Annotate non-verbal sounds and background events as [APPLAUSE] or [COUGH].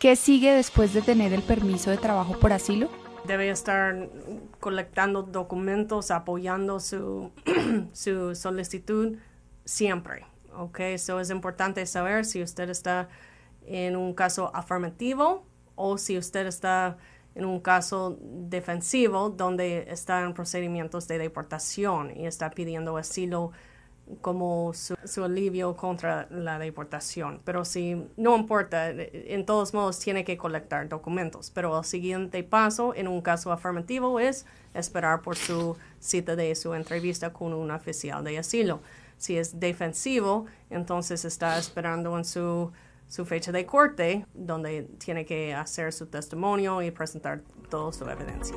¿Qué sigue después de tener el permiso de trabajo por asilo? Debe estar colectando documentos, apoyando su, [CLEARS THROAT] su solicitud siempre. ¿ok? Eso es importante saber si usted está en un caso afirmativo o si usted está en un caso defensivo donde está en procedimientos de deportación y está pidiendo asilo como su, alivio contra la deportación. Pero si no importa, en todos modos tiene que colectar documentos. Pero el siguiente paso en un caso afirmativo es esperar por su cita de su entrevista con un oficial de asilo. Si es defensivo, entonces está esperando en su, su fecha de corte, donde tiene que hacer su testimonio y presentar toda su evidencia.